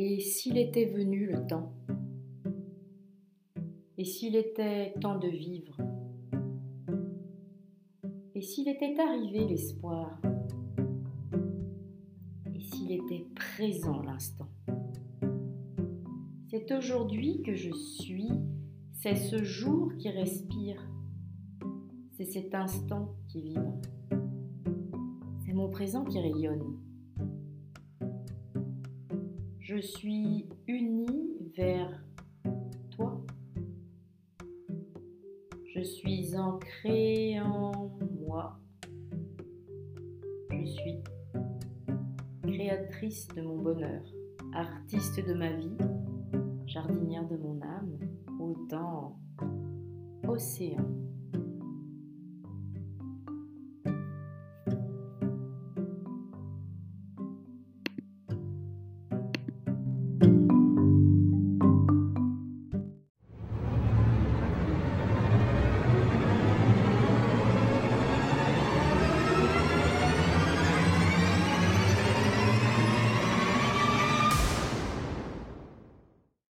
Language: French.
Et s'il était venu le temps? Et s'il était temps de vivre? Et s'il était arrivé l'espoir? Et s'il était présent l'instant? C'est aujourd'hui que je suis, c'est ce jour qui respire, c'est cet instant qui vibre, c'est mon présent qui rayonne. Je suis unie vers toi. Je suis ancrée en moi. Je suis créatrice de mon bonheur, artiste de ma vie, jardinière de mon âme, autant océan.